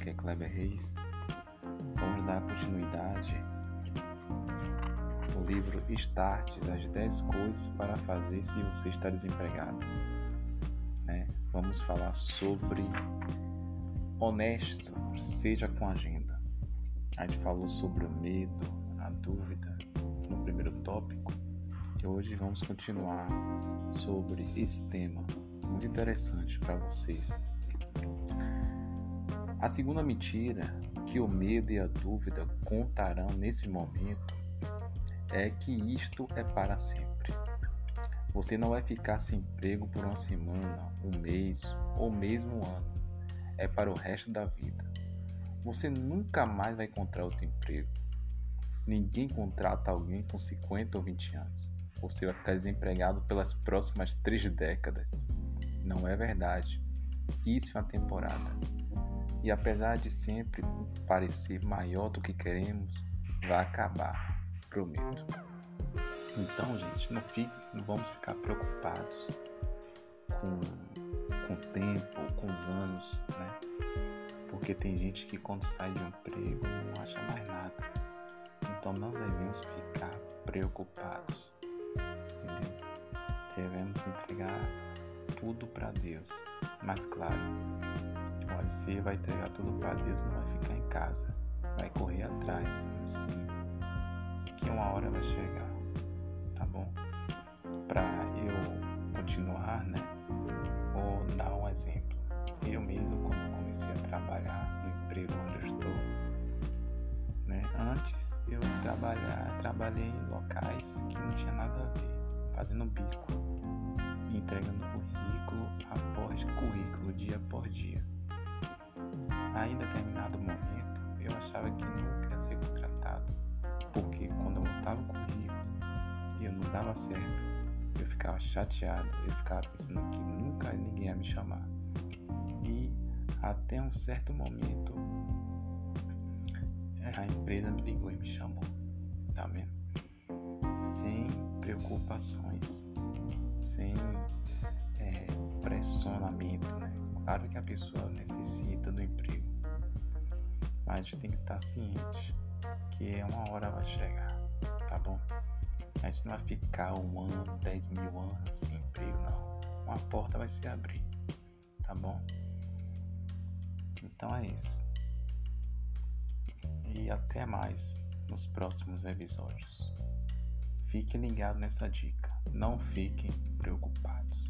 Kleber Reis. Vamos dar continuidade no livro Start, as 10 coisas para fazer se você está desempregado. Né? Vamos falar sobre honesto, seja com agenda. A gente falou sobre o medo, a dúvida no primeiro tópico e hoje vamos continuar sobre esse tema muito interessante para vocês. A segunda mentira que o medo e a dúvida contarão nesse momento é que isto é para sempre. Você não vai ficar sem emprego por uma semana, um mês ou mesmo um ano. É para o resto da vida. Você nunca mais vai encontrar outro emprego. Ninguém contrata alguém com 50 ou 20 anos. Você vai ficar desempregado pelas próximas três décadas. Não é verdade. Isso é uma temporada. E apesar de sempre parecer maior do que queremos, vai acabar, prometo. Então, gente, não, fique, não vamos ficar preocupados com, com o tempo, com os anos, né? Porque tem gente que quando sai de um emprego não acha mais nada. Então não devemos ficar preocupados. Entendeu? Devemos entregar tudo para Deus. Mas claro, você vai entregar tudo para Deus, não vai ficar em casa. Vai correr atrás, sim. Que uma hora vai chegar, tá bom? Para eu continuar, né? Vou dar um exemplo. Eu mesmo, quando comecei a trabalhar no emprego onde eu estou, né? Antes eu trabalhar, trabalhei em locais que não tinha nada a ver, fazendo bico, entregando currículo após Ainda determinado momento, eu achava que nunca ia ser contratado, porque quando eu botava o currículo e eu não dava certo, eu ficava chateado, eu ficava pensando que nunca ninguém ia me chamar. E até um certo momento, a empresa me ligou e me chamou, tá vendo? Sem preocupações, sem é, pressionamento, né? Claro que a pessoa necessita do emprego, a gente tem que estar ciente que uma hora vai chegar, tá bom? A gente não vai ficar um ano, dez mil anos sem emprego, não. Uma porta vai se abrir, tá bom? Então é isso. E até mais nos próximos episódios. Fiquem ligados nessa dica. Não fiquem preocupados.